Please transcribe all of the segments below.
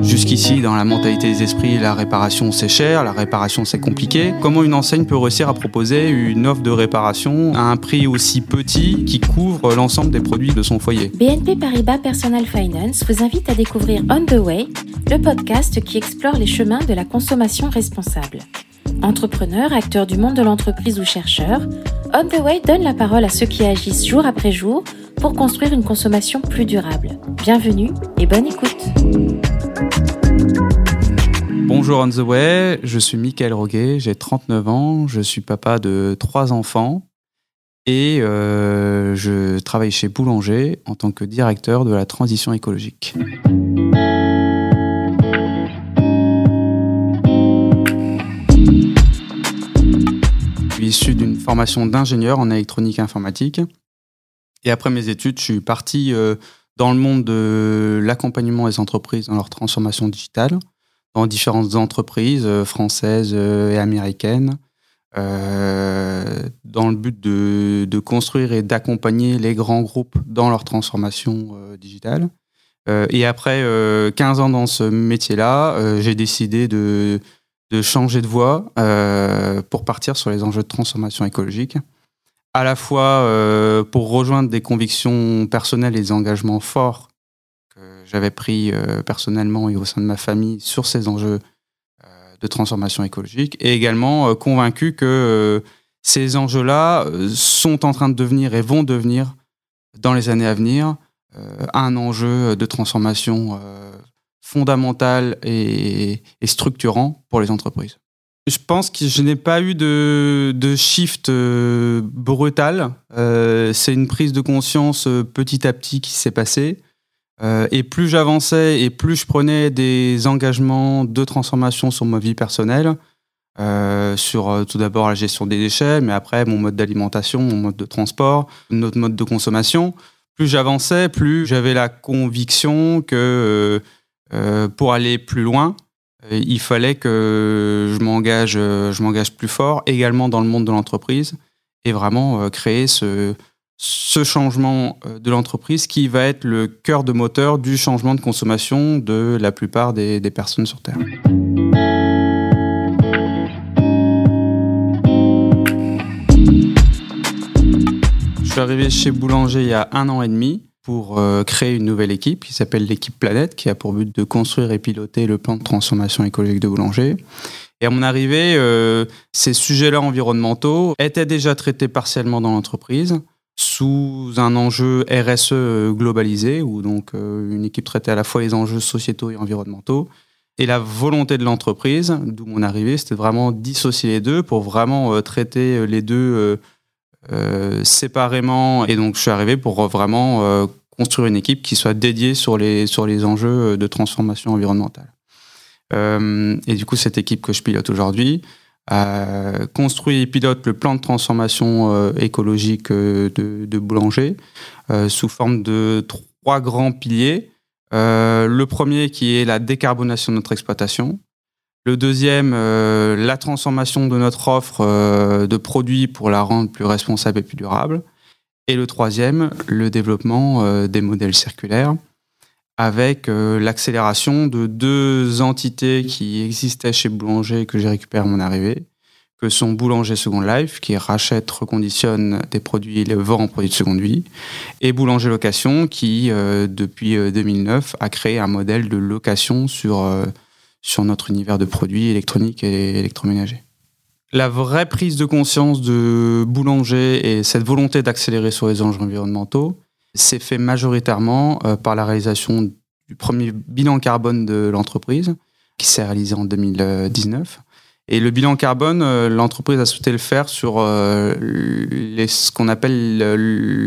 Jusqu'ici, dans la mentalité des esprits, la réparation c'est cher, la réparation c'est compliqué. Comment une enseigne peut réussir à proposer une offre de réparation à un prix aussi petit qui couvre l'ensemble des produits de son foyer? BNP Paribas Personal Finance vous invite à découvrir On the Way, le podcast qui explore les chemins de la consommation responsable. Entrepreneurs, acteurs du monde de l'entreprise ou chercheurs, On the Way donne la parole à ceux qui agissent jour après jour pour construire une consommation plus durable. Bienvenue et bonne écoute. Bonjour On the Way, je suis Mickaël Roguet, j'ai 39 ans, je suis papa de trois enfants et euh, je travaille chez Boulanger en tant que directeur de la transition écologique. Issu d'une formation d'ingénieur en électronique informatique. Et après mes études, je suis parti euh, dans le monde de l'accompagnement des entreprises dans leur transformation digitale, dans différentes entreprises euh, françaises euh, et américaines, dans le but de construire et d'accompagner les grands groupes dans leur transformation digitale. et après 15 ans dans ce métier-là, j'ai décidé de, de changer de voie pour partir sur les enjeux de transformation écologique. À la fois euh, pour rejoindre des convictions personnelles et des engagements forts que j'avais pris euh, personnellement et au sein de ma famille sur ces enjeux euh, de transformation écologique, et également convaincu que ces enjeux-là sont en train de devenir et vont devenir dans les années à venir un enjeu de transformation fondamental et structurant pour les entreprises. Je pense que je n'ai pas eu de, de shift euh, brutal. Euh, c'est une prise de conscience euh, petit à petit qui s'est passée. et plus j'avançais et plus je prenais des engagements de transformation sur ma vie personnelle, sur tout d'abord la gestion des déchets, mais après mon mode d'alimentation, mon mode de transport, notre mode de consommation. Plus j'avançais, plus j'avais la conviction que pour aller plus loin, euh, il fallait que je m'engage, euh, je m'engage plus fort, également dans le monde de l'entreprise, et vraiment euh, créer ce, changement de l'entreprise qui va être le cœur de moteur du changement de consommation de la plupart des personnes sur Terre. Je suis arrivé chez Boulanger il y a un an et demi pour euh, créer une nouvelle équipe qui s'appelle l'équipe Planète, qui a pour but de construire et piloter le plan de transformation écologique de Boulanger. Et à mon arrivée, euh, ces sujets-là environnementaux étaient déjà traités partiellement dans l'entreprise sous un enjeu RSE globalisé, où donc euh, une équipe traitait à la fois les enjeux sociétaux et environnementaux. Et la volonté de l'entreprise, d'où mon arrivée, c'était vraiment dissocier les deux pour vraiment traiter les deux euh, séparément. Et donc, je suis arrivé pour vraiment euh, construire une équipe qui soit dédiée sur les, sur les enjeux de transformation environnementale. Euh, et du coup, cette équipe que je pilote aujourd'hui construit et pilote le plan de transformation écologique de, de Boulanger sous forme de trois grands piliers. le premier qui est la décarbonation de notre exploitation. Le deuxième, euh, la transformation de notre offre euh, de produits pour la rendre plus responsable et plus durable. Et le troisième, le développement euh, des modèles circulaires avec l'accélération de deux entités qui existaient chez Boulanger que j'ai récupérées à mon arrivée, que sont Boulanger Second Life, qui rachète, reconditionne des produits et les vend en produits de seconde vie, et Boulanger Location, qui, depuis 2009, a créé un modèle de location sur sur notre univers de produits électroniques et électroménagers. La vraie prise de conscience de Boulanger et cette volonté d'accélérer sur les enjeux environnementaux s'est fait majoritairement euh, par la réalisation du premier bilan carbone de l'entreprise, qui s'est réalisé en 2019. Et le bilan carbone, euh, l'entreprise a souhaité le faire sur euh, ce qu'on appelle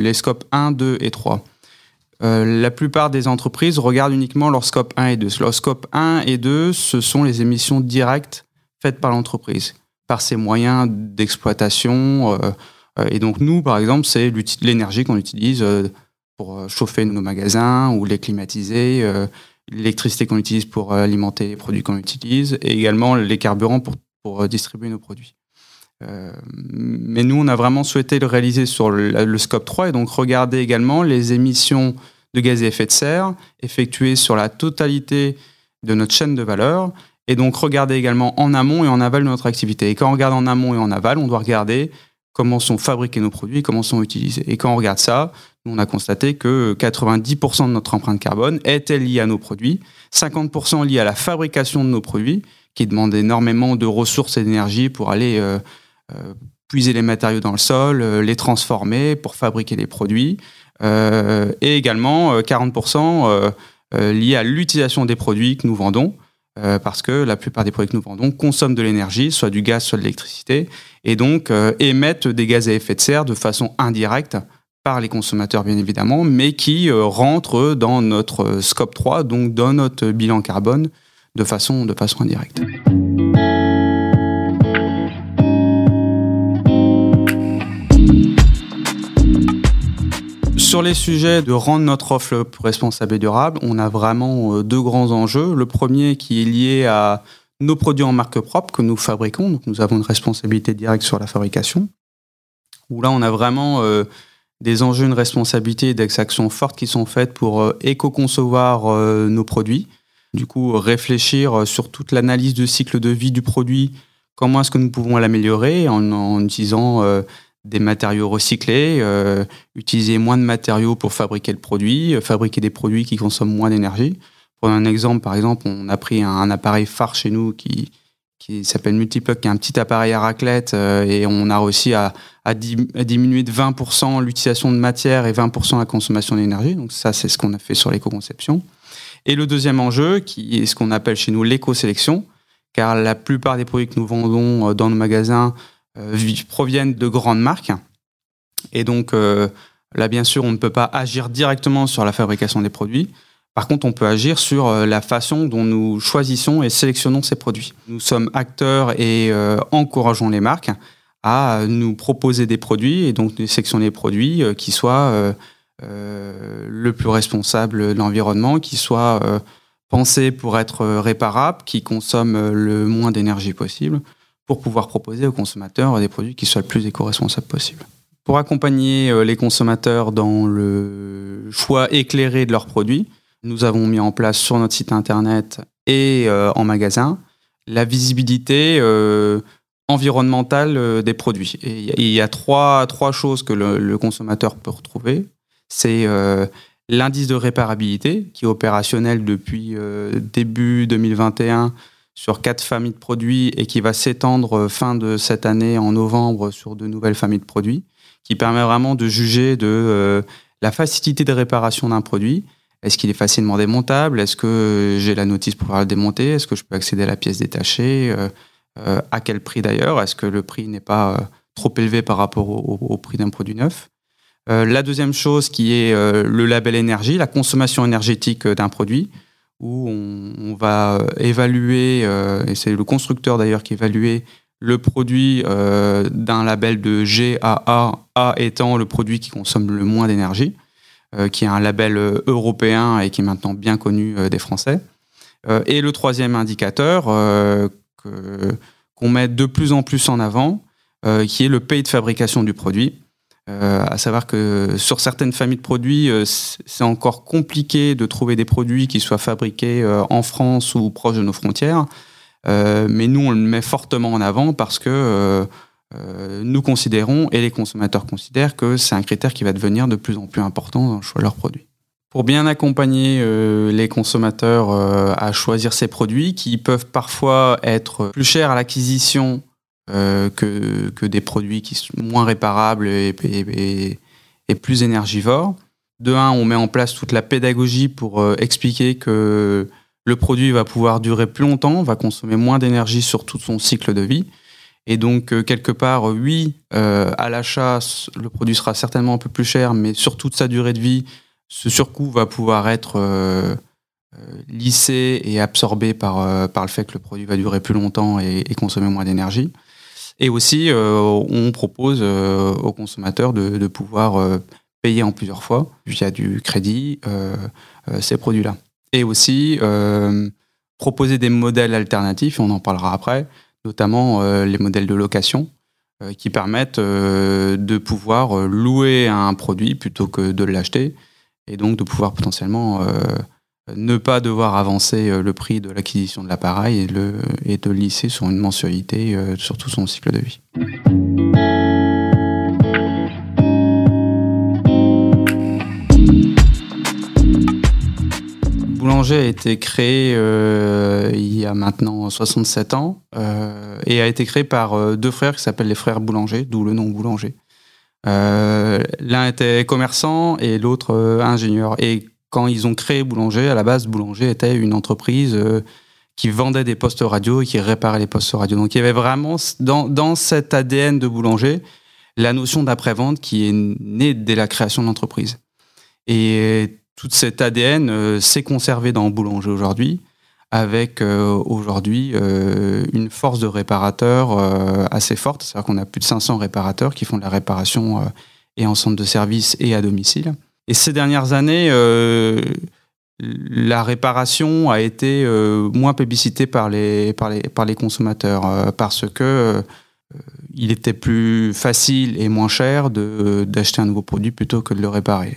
les scopes 1, 2 et 3. Euh, la plupart des entreprises regardent uniquement leur scope 1 et 2. Leur scope 1 et 2, ce sont les émissions directes faites par l'entreprise, par ses moyens d'exploitation. Euh, euh, et donc nous, par exemple, c'est l'énergie qu'on utilise pour chauffer nos magasins ou les climatiser, l'électricité qu'on utilise pour alimenter les produits qu'on utilise, et également les carburants pour, pour distribuer nos produits. Mais nous, on a vraiment souhaité le réaliser sur le, scope 3 et donc regarder également les émissions de gaz à effet de serre effectuées sur la totalité de notre chaîne de valeur et donc regarder également en amont et en aval de notre activité. Et quand on regarde en amont et en aval, on doit regarder comment sont fabriqués nos produits, comment sont utilisés. Et quand on regarde ça, on a constaté que 90% de notre empreinte carbone était liée à nos produits, 50% liée à la fabrication de nos produits, qui demandent énormément de ressources et d'énergie pour aller euh, euh, puiser les matériaux dans le sol, euh, les transformer pour fabriquer les produits, et également 40% liés à l'utilisation des produits que nous vendons. parce que la plupart des produits que nous vendons consomment de l'énergie, soit du gaz, soit de l'électricité, et donc émettent des gaz à effet de serre de façon indirecte par les consommateurs bien évidemment, mais qui rentrent dans notre scope 3, donc dans notre bilan carbone de façon, de façon indirecte. Sur les sujets de rendre notre offre responsable et durable, on a vraiment euh, deux grands enjeux. Le premier qui est lié à nos produits en marque propre que nous fabriquons. Donc nous avons une responsabilité directe sur la fabrication. Où là, on a vraiment euh, des enjeux, une responsabilité et des fortes qui sont faites pour euh, éco-concevoir nos produits. Du coup, réfléchir sur toute l'analyse de cycle de vie du produit, comment est-ce que nous pouvons l'améliorer en, utilisant des matériaux recyclés, euh, utiliser moins de matériaux pour fabriquer le produit, euh, fabriquer des produits qui consomment moins d'énergie. Pour un exemple, par exemple, on a pris un, appareil phare chez nous qui, qui s'appelle Multiplug, qui est un petit appareil à raclette, et on a réussi à, à, diminuer de 20% l'utilisation de matière et 20% la consommation d'énergie. Donc ça, c'est ce qu'on a fait sur l'éco-conception. Et le deuxième enjeu, qui est ce qu'on appelle chez nous l'éco-sélection, car la plupart des produits que nous vendons euh, dans nos magasins euh, proviennent de grandes marques. Et donc euh, là, bien sûr, on ne peut pas agir directement sur la fabrication des produits. Par contre, on peut agir sur la façon dont nous choisissons et sélectionnons ces produits. Nous sommes acteurs et encourageons les marques à nous proposer des produits et donc sélectionner des produits qui soient euh, le plus responsable de l'environnement, qui soit euh, pensé pour être réparable, qui consomme le moins d'énergie possible, pour pouvoir proposer aux consommateurs des produits qui soient le plus éco-responsables possible. Pour accompagner euh, les consommateurs dans le choix éclairé de leurs produits, nous avons mis en place sur notre site internet et en magasin la visibilité environnementale des produits. Il y a trois, choses que le consommateur peut retrouver c'est euh, l'indice de réparabilité qui est opérationnel depuis euh, début 2021 sur quatre familles de produits et qui va s'étendre euh, fin de cette année en novembre sur de nouvelles familles de produits, qui permet vraiment de juger de la facilité de réparation d'un produit. Est-ce qu'il est facilement démontable? Est-ce que j'ai la notice pour pouvoir le démonter? Est-ce que je peux accéder à la pièce détachée? À quel prix d'ailleurs? Est-ce que le prix n'est pas trop élevé par rapport au prix d'un produit neuf? Euh, la deuxième chose qui est euh, le label énergie, la consommation énergétique euh, d'un produit, où on, va évaluer, et c'est le constructeur d'ailleurs qui évalue le produit d'un label de GAA, A étant le produit qui consomme le moins d'énergie, qui est un label européen et qui est maintenant bien connu des Français. et le troisième indicateur qu'on met de plus en plus en avant, qui est le pays de fabrication du produit. Euh, à savoir que sur certaines familles de produits, euh, c'est encore compliqué de trouver des produits qui soient fabriqués euh, en France ou proches de nos frontières. mais nous, on le met fortement en avant parce que nous considérons, et les consommateurs considèrent, que c'est un critère qui va devenir de plus en plus important dans le choix de leurs produits. Pour bien accompagner les consommateurs à choisir ces produits, qui peuvent parfois être plus chers à l'acquisition euh, que, des produits qui sont moins réparables et, et, plus énergivores. De un, on met en place toute la pédagogie pour euh, expliquer que le produit va pouvoir durer plus longtemps, va consommer moins d'énergie sur tout son cycle de vie. Et donc, euh, quelque part, oui, à l'achat, le produit sera certainement un peu plus cher, mais sur toute sa durée de vie, ce surcoût va pouvoir être lissé et absorbé par, par le fait que le produit va durer plus longtemps et consommer moins d'énergie. Et aussi, euh, on propose euh, aux consommateurs de, pouvoir euh, payer en plusieurs fois via du crédit ces produits-là. Et aussi proposer des modèles alternatifs, on en parlera après, notamment les modèles de location, qui permettent de pouvoir louer un produit plutôt que de l'acheter et donc de pouvoir potentiellement ne pas devoir avancer le prix de l'acquisition de l'appareil et, de lisser sur une mensualité sur tout son cycle de vie. Boulanger a été créé euh, il y a maintenant 67 ans euh, et a été créé par euh, deux frères qui s'appellent les frères Boulanger, d'où le nom Boulanger. L'un était commerçant et l'autre ingénieur. Et quand ils ont créé Boulanger, à la base, Boulanger était une entreprise qui vendait des postes radio et qui réparait les postes radio. Donc il y avait vraiment dans, dans cet ADN de Boulanger la notion d'après-vente qui est née dès la création de l'entreprise. Et toute cet ADN euh, s'est conservé dans Boulanger aujourd'hui, avec euh, aujourd'hui euh, une force de réparateurs assez forte. C'est-à-dire qu'on a plus de 500 réparateurs qui font de la réparation et en centre de service et à domicile. Et ces dernières années, la réparation a été moins publicitée par les, par les, par les consommateurs parce que il était plus facile et moins cher d'acheter un nouveau produit plutôt que de le réparer.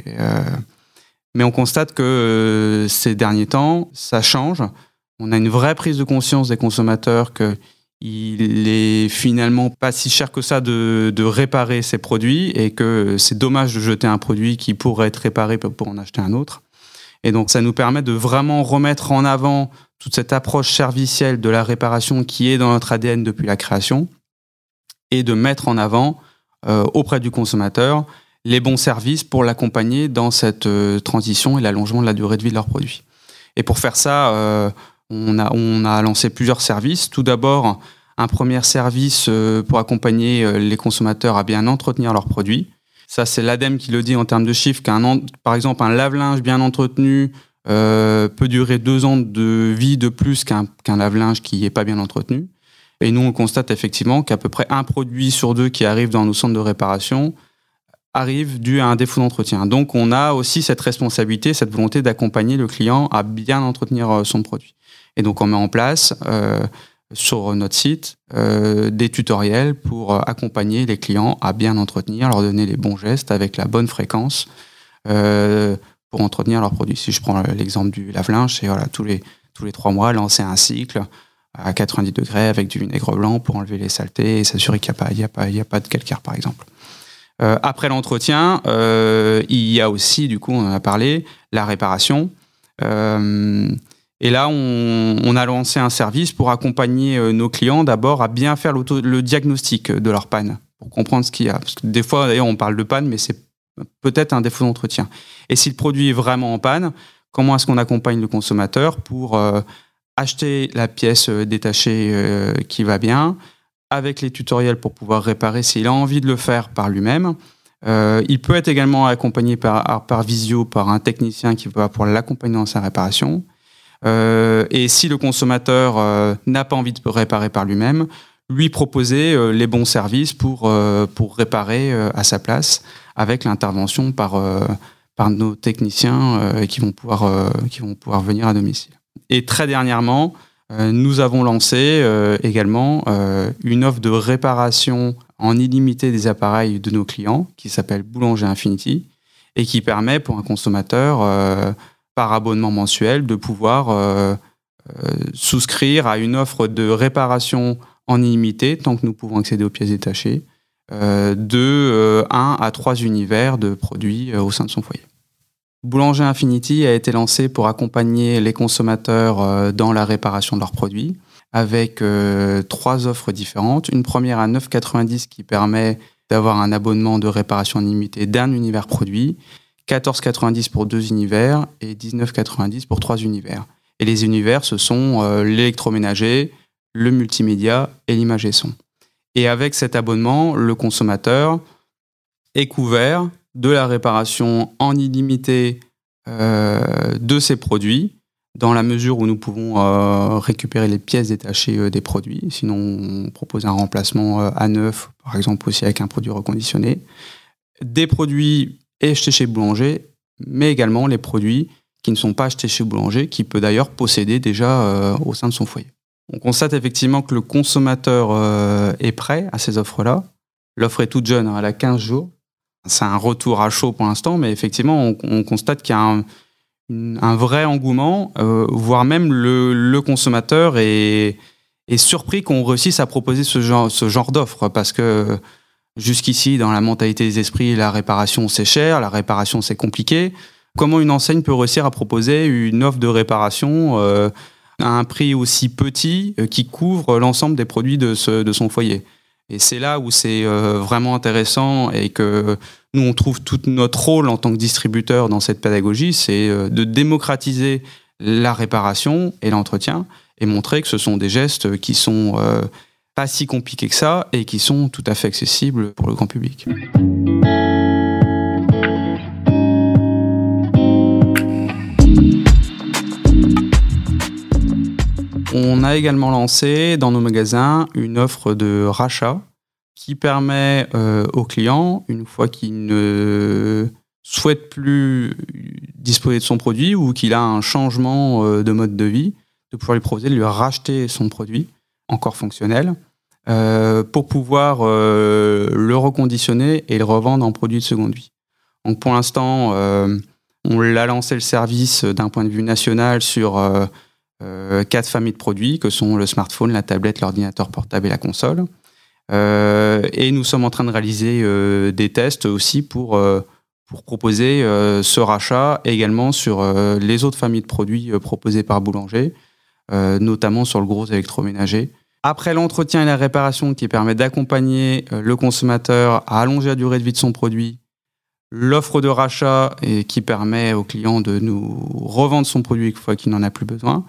Mais on constate que euh, ces derniers temps, ça change. On a une vraie prise de conscience des consommateurs qu'il est finalement pas si cher que ça de, réparer ces produits et que c'est dommage de jeter un produit qui pourrait être réparé pour en acheter un autre. Et donc ça nous permet de vraiment remettre en avant toute cette approche servicielle de la réparation qui est dans notre ADN depuis la création et de mettre en avant euh, auprès du consommateur les bons services pour l'accompagner dans cette euh, transition et l'allongement de la durée de vie de leurs produits. Et pour faire ça, euh, on, a, on a lancé plusieurs services. Tout d'abord, un premier service euh, pour accompagner les consommateurs à bien entretenir leurs produits. Ça, c'est l'ADEME qui le dit en termes de chiffres, qu'un, par exemple, un lave-linge bien entretenu peut durer deux ans de vie de plus qu'un, qu'un lave-linge qui n'est pas bien entretenu. Et nous, on constate effectivement qu'à peu près un produit sur deux qui arrive dans nos centres de réparation arrive dû à un défaut d'entretien. Donc on a aussi cette responsabilité, cette volonté d'accompagner le client à bien entretenir euh, son produit. Et donc on met en place euh, sur notre site euh, des tutoriels pour accompagner les clients à bien entretenir, leur donner les bons gestes avec la bonne fréquence pour entretenir leur produit. Si je prends l'exemple du lave-linge, c'est voilà, tous les, tous les trois mois lancer un cycle à 90 degrés avec du vinaigre blanc pour enlever les saletés et s'assurer qu'il n'y a, pas, a, a pas de calcaire par exemple. Euh, après l'entretien, euh, il y a aussi, du coup, on en a parlé, la réparation. Euh, et là, on, a lancé un service pour accompagner nos clients d'abord à bien faire le diagnostic de leur panne, pour comprendre ce qu'il y a. Parce que des fois, d'ailleurs, on parle de panne, mais c'est peut-être un défaut d'entretien. Et si le produit est vraiment en panne, comment est-ce qu'on accompagne le consommateur pour acheter la pièce détachée qui va bien, avec les tutoriels pour pouvoir réparer s'il a envie de le faire par lui-même. Euh, il peut être également accompagné par, par visio par un technicien qui va pouvoir l'accompagner dans sa réparation. Euh, et si le consommateur euh, n'a pas envie de réparer par lui-même, lui proposer les bons services pour, pour réparer à sa place avec l'intervention par, par nos techniciens qui, vont pouvoir, qui vont pouvoir venir à domicile. Et très dernièrement, euh, nous avons lancé euh, également euh, une offre de réparation en illimité des appareils de nos clients qui s'appelle Boulanger Infinity et qui permet pour un consommateur par abonnement mensuel de pouvoir souscrire à une offre de réparation en illimité tant que nous pouvons accéder aux pièces détachées de 1 à 3 univers de produits au sein de son foyer. Boulanger Infinity a été lancé pour accompagner les consommateurs euh, dans la réparation de leurs produits avec euh, trois offres différentes. Une première à 9,90 qui permet d'avoir un abonnement de réparation limitée d'un univers produit, 14,90 pour deux univers et 19,90 pour trois univers. Et les univers, ce sont euh, l'électroménager, le multimédia et l'image et son. Et avec cet abonnement, le consommateur est couvert de la réparation en illimité euh, de ces produits, dans la mesure où nous pouvons euh, récupérer les pièces détachées des produits. Sinon, on propose un remplacement à neuf, par exemple aussi avec un produit reconditionné. Des produits achetés chez Boulanger, mais également les produits qui ne sont pas achetés chez Boulanger, qui peut d'ailleurs posséder déjà au sein de son foyer. On constate effectivement que le consommateur est prêt à ces offres-là, L'offre est toute jeune, hein, elle a 15 jours. C'est un retour à chaud pour l'instant, mais effectivement, on, constate qu'il y a un, vrai engouement, euh, voire même le, consommateur est, est surpris qu'on réussisse à proposer ce genre, ce genre d'offre parce que jusqu'ici, dans la mentalité des esprits, la réparation c'est cher, la réparation c'est compliqué. Comment une enseigne peut réussir à proposer une offre de réparation euh, à un prix aussi petit euh, qui couvre l'ensemble des produits de, ce, de son foyer? Et c'est là où c'est euh, vraiment intéressant et que nous, on trouve tout notre rôle en tant que distributeur dans cette pédagogie, c'est de démocratiser la réparation et l'entretien et montrer que ce sont des gestes qui sont pas si compliqués que ça et qui sont tout à fait accessibles pour le grand public. On a également lancé dans nos magasins une offre de rachat qui permet euh, aux clients, une fois qu'il ne souhaite plus disposer de son produit ou qu'il a un changement euh, de mode de vie, de pouvoir lui proposer de lui racheter son produit encore fonctionnel euh, pour pouvoir le reconditionner et le revendre en produit de seconde vie. Donc pour l'instant, on l'a lancé le service d'un point de vue national sur euh, quatre familles de produits que sont le smartphone, la tablette, l'ordinateur portable et la console. Euh, et nous sommes en train de réaliser euh, des tests aussi pour, pour proposer ce rachat également sur les autres familles de produits proposés par Boulanger, notamment sur le gros électroménager. Après l'entretien et la réparation qui permet d'accompagner le consommateur à allonger la durée de vie de son produit, l'offre de rachat et qui permet au client de nous revendre son produit une fois qu'il n'en a plus besoin.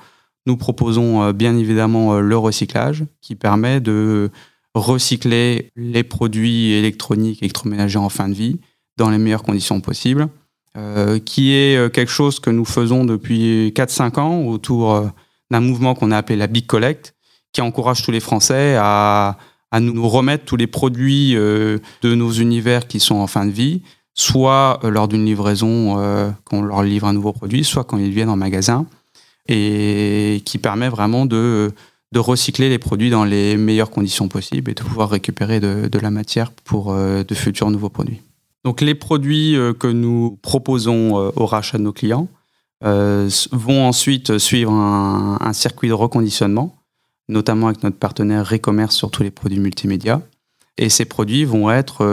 Nous proposons euh, bien évidemment euh, le recyclage qui permet de recycler les produits électroniques, électroménagers en fin de vie dans les meilleures conditions possibles, euh, qui est quelque chose que nous faisons depuis 4-5 ans autour d'un mouvement qu'on a appelé la Big Collect, qui encourage tous les Français à, nous remettre tous les produits de nos univers qui sont en fin de vie, soit lors d'une livraison, quand on leur livre un nouveau produit, soit quand ils viennent en magasin et qui permet vraiment de, recycler les produits dans les meilleures conditions possibles et de pouvoir récupérer de, la matière pour euh, de futurs nouveaux produits. Donc les produits euh, que nous proposons euh, au rachat de nos clients vont ensuite suivre un, circuit de reconditionnement, notamment avec notre partenaire Recommerce sur tous les produits multimédia. Et ces produits vont être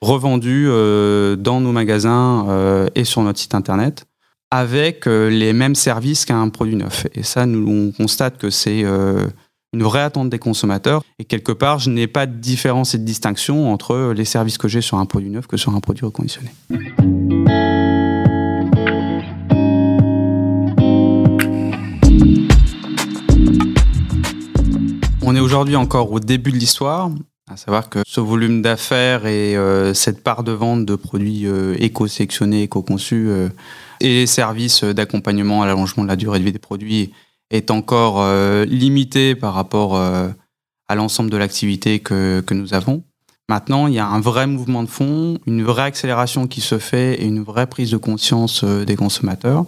revendus dans nos magasins et sur notre site internet avec euh, les mêmes services qu'un produit neuf. Et ça, nous, on constate que c'est euh, une vraie attente des consommateurs. Et quelque part, je n'ai pas de différence et de distinction entre les services que j'ai sur un produit neuf que sur un produit reconditionné. On est aujourd'hui encore au début de l'histoire, à savoir que ce volume d'affaires et euh, cette part de vente de produits éco-sélectionnés, éco-conçus et les services d'accompagnement à l'allongement de la durée de vie des produits est encore euh, limité par rapport euh, à l'ensemble de l'activité que, que, nous avons. Maintenant, il y a un vrai mouvement de fond, une vraie accélération qui se fait et une vraie prise de conscience euh, des consommateurs.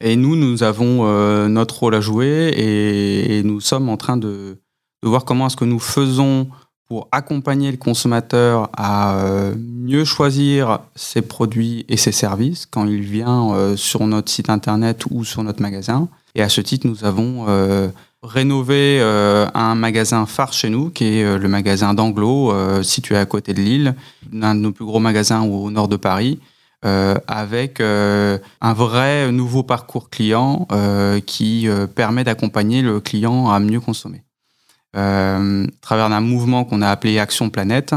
Et nous, nous avons notre rôle à jouer et, et, nous sommes en train de, de voir comment est-ce que nous faisons pour accompagner le consommateur à euh, mieux choisir ses produits et ses services quand il vient euh, sur notre site internet ou sur notre magasin. Et à ce titre, nous avons euh, rénové un magasin phare chez nous, qui est le magasin d'Anglo, situé à côté de Lille, l'un de nos plus gros magasins au nord de Paris. Avec un vrai nouveau parcours client qui permet d'accompagner le client à mieux consommer. Euh, à travers un mouvement qu'on a appelé Action Planète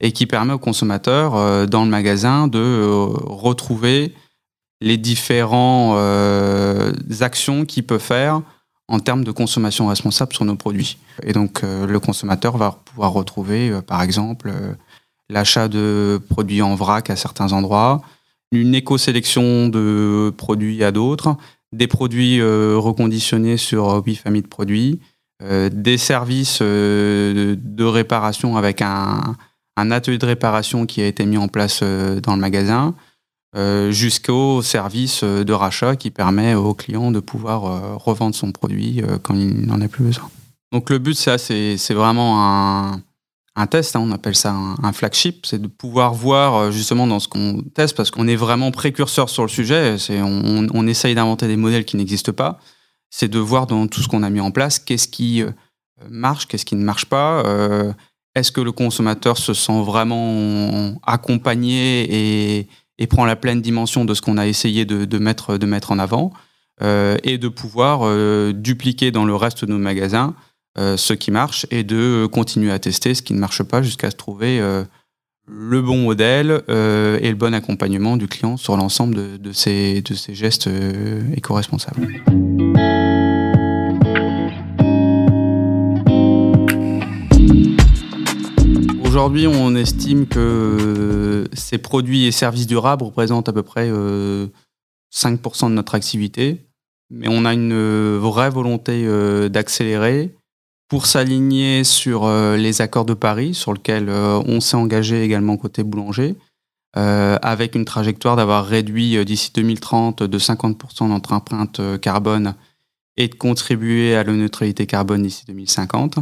et qui permet aux consommateurs euh, dans le magasin de euh, retrouver les différentes actions qu'il peut faire en termes de consommation responsable sur nos produits. Et donc le consommateur va pouvoir retrouver par exemple l'achat de produits en vrac à certains endroits, une éco-sélection de produits à d'autres, des produits reconditionnés sur huit familles de produits, euh, des services euh, de réparation avec un, atelier de réparation qui a été mis en place euh, dans le magasin, jusqu'au service de rachat qui permet au client de pouvoir revendre son produit quand il n'en a plus besoin. Donc le but, ça, c'est vraiment un, un test, hein, on appelle ça un, flagship, c'est de pouvoir voir euh, justement dans ce qu'on teste, parce qu'on est vraiment précurseur sur le sujet, on, on, essaye d'inventer des modèles qui n'existent pas, c'est de voir dans tout ce qu'on a mis en place, qu'est-ce qui euh, marche, qu'est-ce qui ne marche pas, euh, est-ce que le consommateur se sent vraiment accompagné et, prend la pleine dimension de ce qu'on a essayé de, mettre, en avant, et de pouvoir dupliquer dans le reste de nos magasins ce qui marche et de continuer à tester ce qui ne marche pas jusqu'à trouver euh, le bon modèle euh, et le bon accompagnement du client sur l'ensemble de, ces, de ces gestes éco-responsables. Aujourd'hui, on estime que ces produits et services durables représentent à peu près 5% de notre activité, mais on a une vraie volonté d'accélérer pour s'aligner sur euh, les accords de Paris, sur lesquels euh, on s'est engagé également côté boulanger, euh, avec une trajectoire d'avoir réduit d'ici 2030 de 50% notre empreinte carbone et de contribuer à la neutralité carbone d'ici 2050.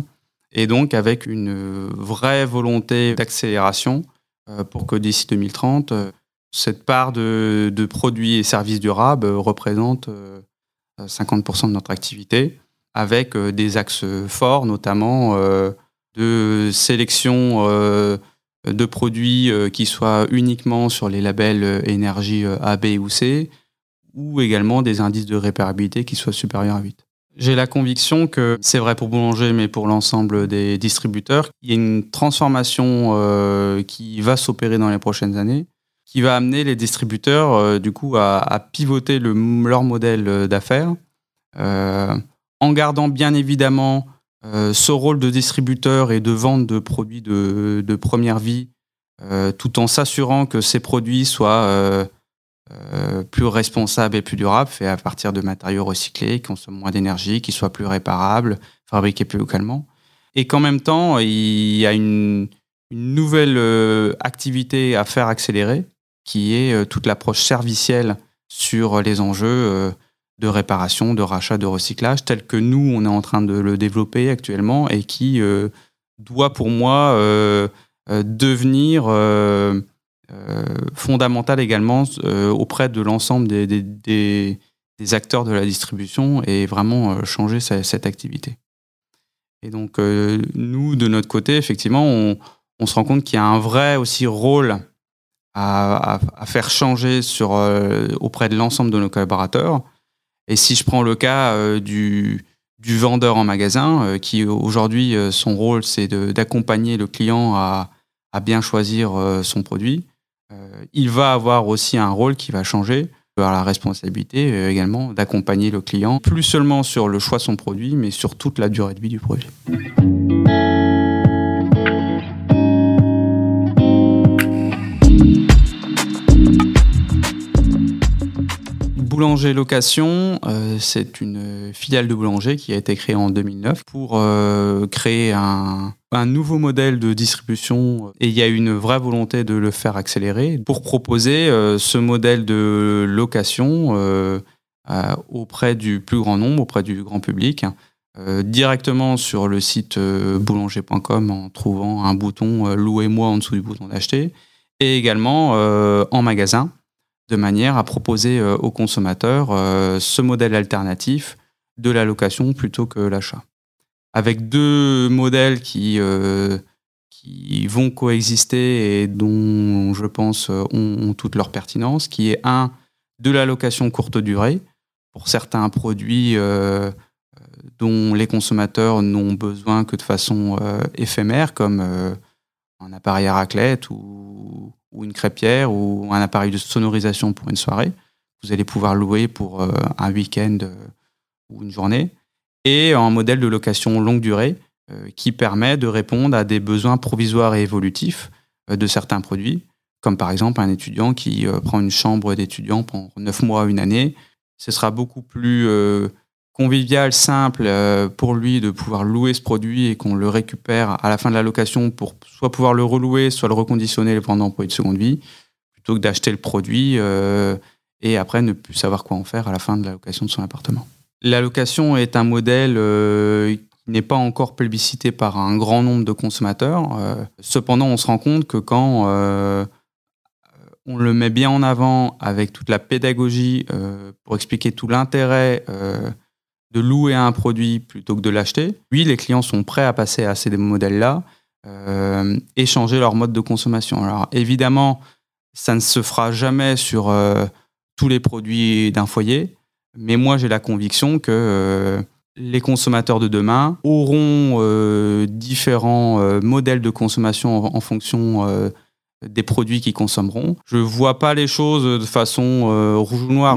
Et donc avec une vraie volonté d'accélération pour que d'ici 2030, cette part de, de, produits et services durables représente 50% de notre activité avec euh, des axes forts, notamment euh, de sélection euh, de produits qui soient uniquement sur les labels énergie A, B ou C, ou également des indices de réparabilité qui soient supérieurs à 8. J'ai la conviction que c'est vrai pour Boulanger, mais pour l'ensemble des distributeurs, il y a une transformation qui va s'opérer dans les prochaines années, qui va amener les distributeurs du coup à, pivoter leur modèle d'affaires en gardant bien évidemment euh, ce rôle de distributeur et de vente de produits de, première vie, euh, tout en s'assurant que ces produits soient euh, plus responsables et plus durables, faits à partir de matériaux recyclés, qui consomment moins d'énergie, qui soient plus réparables, fabriqués plus localement. Et qu'en même temps, il y a une, une nouvelle activité à faire accélérer, qui est toute l'approche servicielle sur les enjeux de réparation, de rachat, de recyclage, tel que nous, on est en train de le développer actuellement et qui euh, doit pour moi euh, euh, devenir fondamental également auprès de l'ensemble des, acteurs de la distribution et vraiment changer cette, activité. Et donc, nous, de notre côté, effectivement, on, se rend compte qu'il y a un vrai aussi rôle à, faire changer auprès de l'ensemble de nos collaborateurs et si je prends le cas euh, du, vendeur en magasin, euh, qui aujourd'hui, euh, son rôle, c'est d'accompagner le client à, à bien choisir son produit, il va avoir aussi un rôle qui va changer avoir la responsabilité également d'accompagner le client, plus seulement sur le choix de son produit, mais sur toute la durée de vie du produit. Boulanger Location, euh, c'est une filiale de Boulanger qui a été créée en 2009 pour euh, créer un, nouveau modèle de distribution et il y a une vraie volonté de le faire accélérer pour proposer euh, ce modèle de location auprès du plus grand nombre, auprès du grand public. directement sur le site boulanger.com en trouvant un bouton louez-moi en dessous du bouton d'acheter et également en magasin de manière à proposer euh, aux consommateurs euh, ce modèle alternatif de la location plutôt que l'achat. Avec deux modèles qui, euh, qui vont coexister et dont je pense ont, toute leur pertinence, qui est un de la location courte durée pour certains produits dont les consommateurs n'ont besoin que de façon éphémère, comme un appareil à raclette ou, une crêpière ou un appareil de sonorisation pour une soirée. Vous allez pouvoir louer pour euh, un week-end euh, ou une journée. Et un modèle de location longue durée euh, qui permet de répondre à des besoins provisoires et évolutifs de certains produits, comme par exemple un étudiant qui prend une chambre d'étudiant pendant neuf mois, une année. Ce sera beaucoup plus convivial, simple euh, pour lui de pouvoir louer ce produit et qu'on le récupère à la fin de la location pour soit pouvoir le relouer, soit le reconditionner et le prendre en de seconde vie, plutôt que d'acheter le produit euh, et après ne plus savoir quoi en faire à la fin de la location de son appartement. La location est un modèle euh, n'est pas encore plébiscité par un grand nombre de consommateurs. cependant, on se rend compte que quand on le met bien en avant avec toute la pédagogie pour expliquer tout l'intérêt de louer un produit plutôt que de l'acheter. Oui, les clients sont prêts à passer à ces modèles-là euh, et changer leur mode de consommation. Alors évidemment, ça ne se fera jamais sur euh, tous les produits d'un foyer, mais moi j'ai la conviction que euh, les consommateurs de demain auront différents modèles de consommation en, fonction des produits qu'ils consommeront. Je ne vois pas les choses de façon rouge ou noire.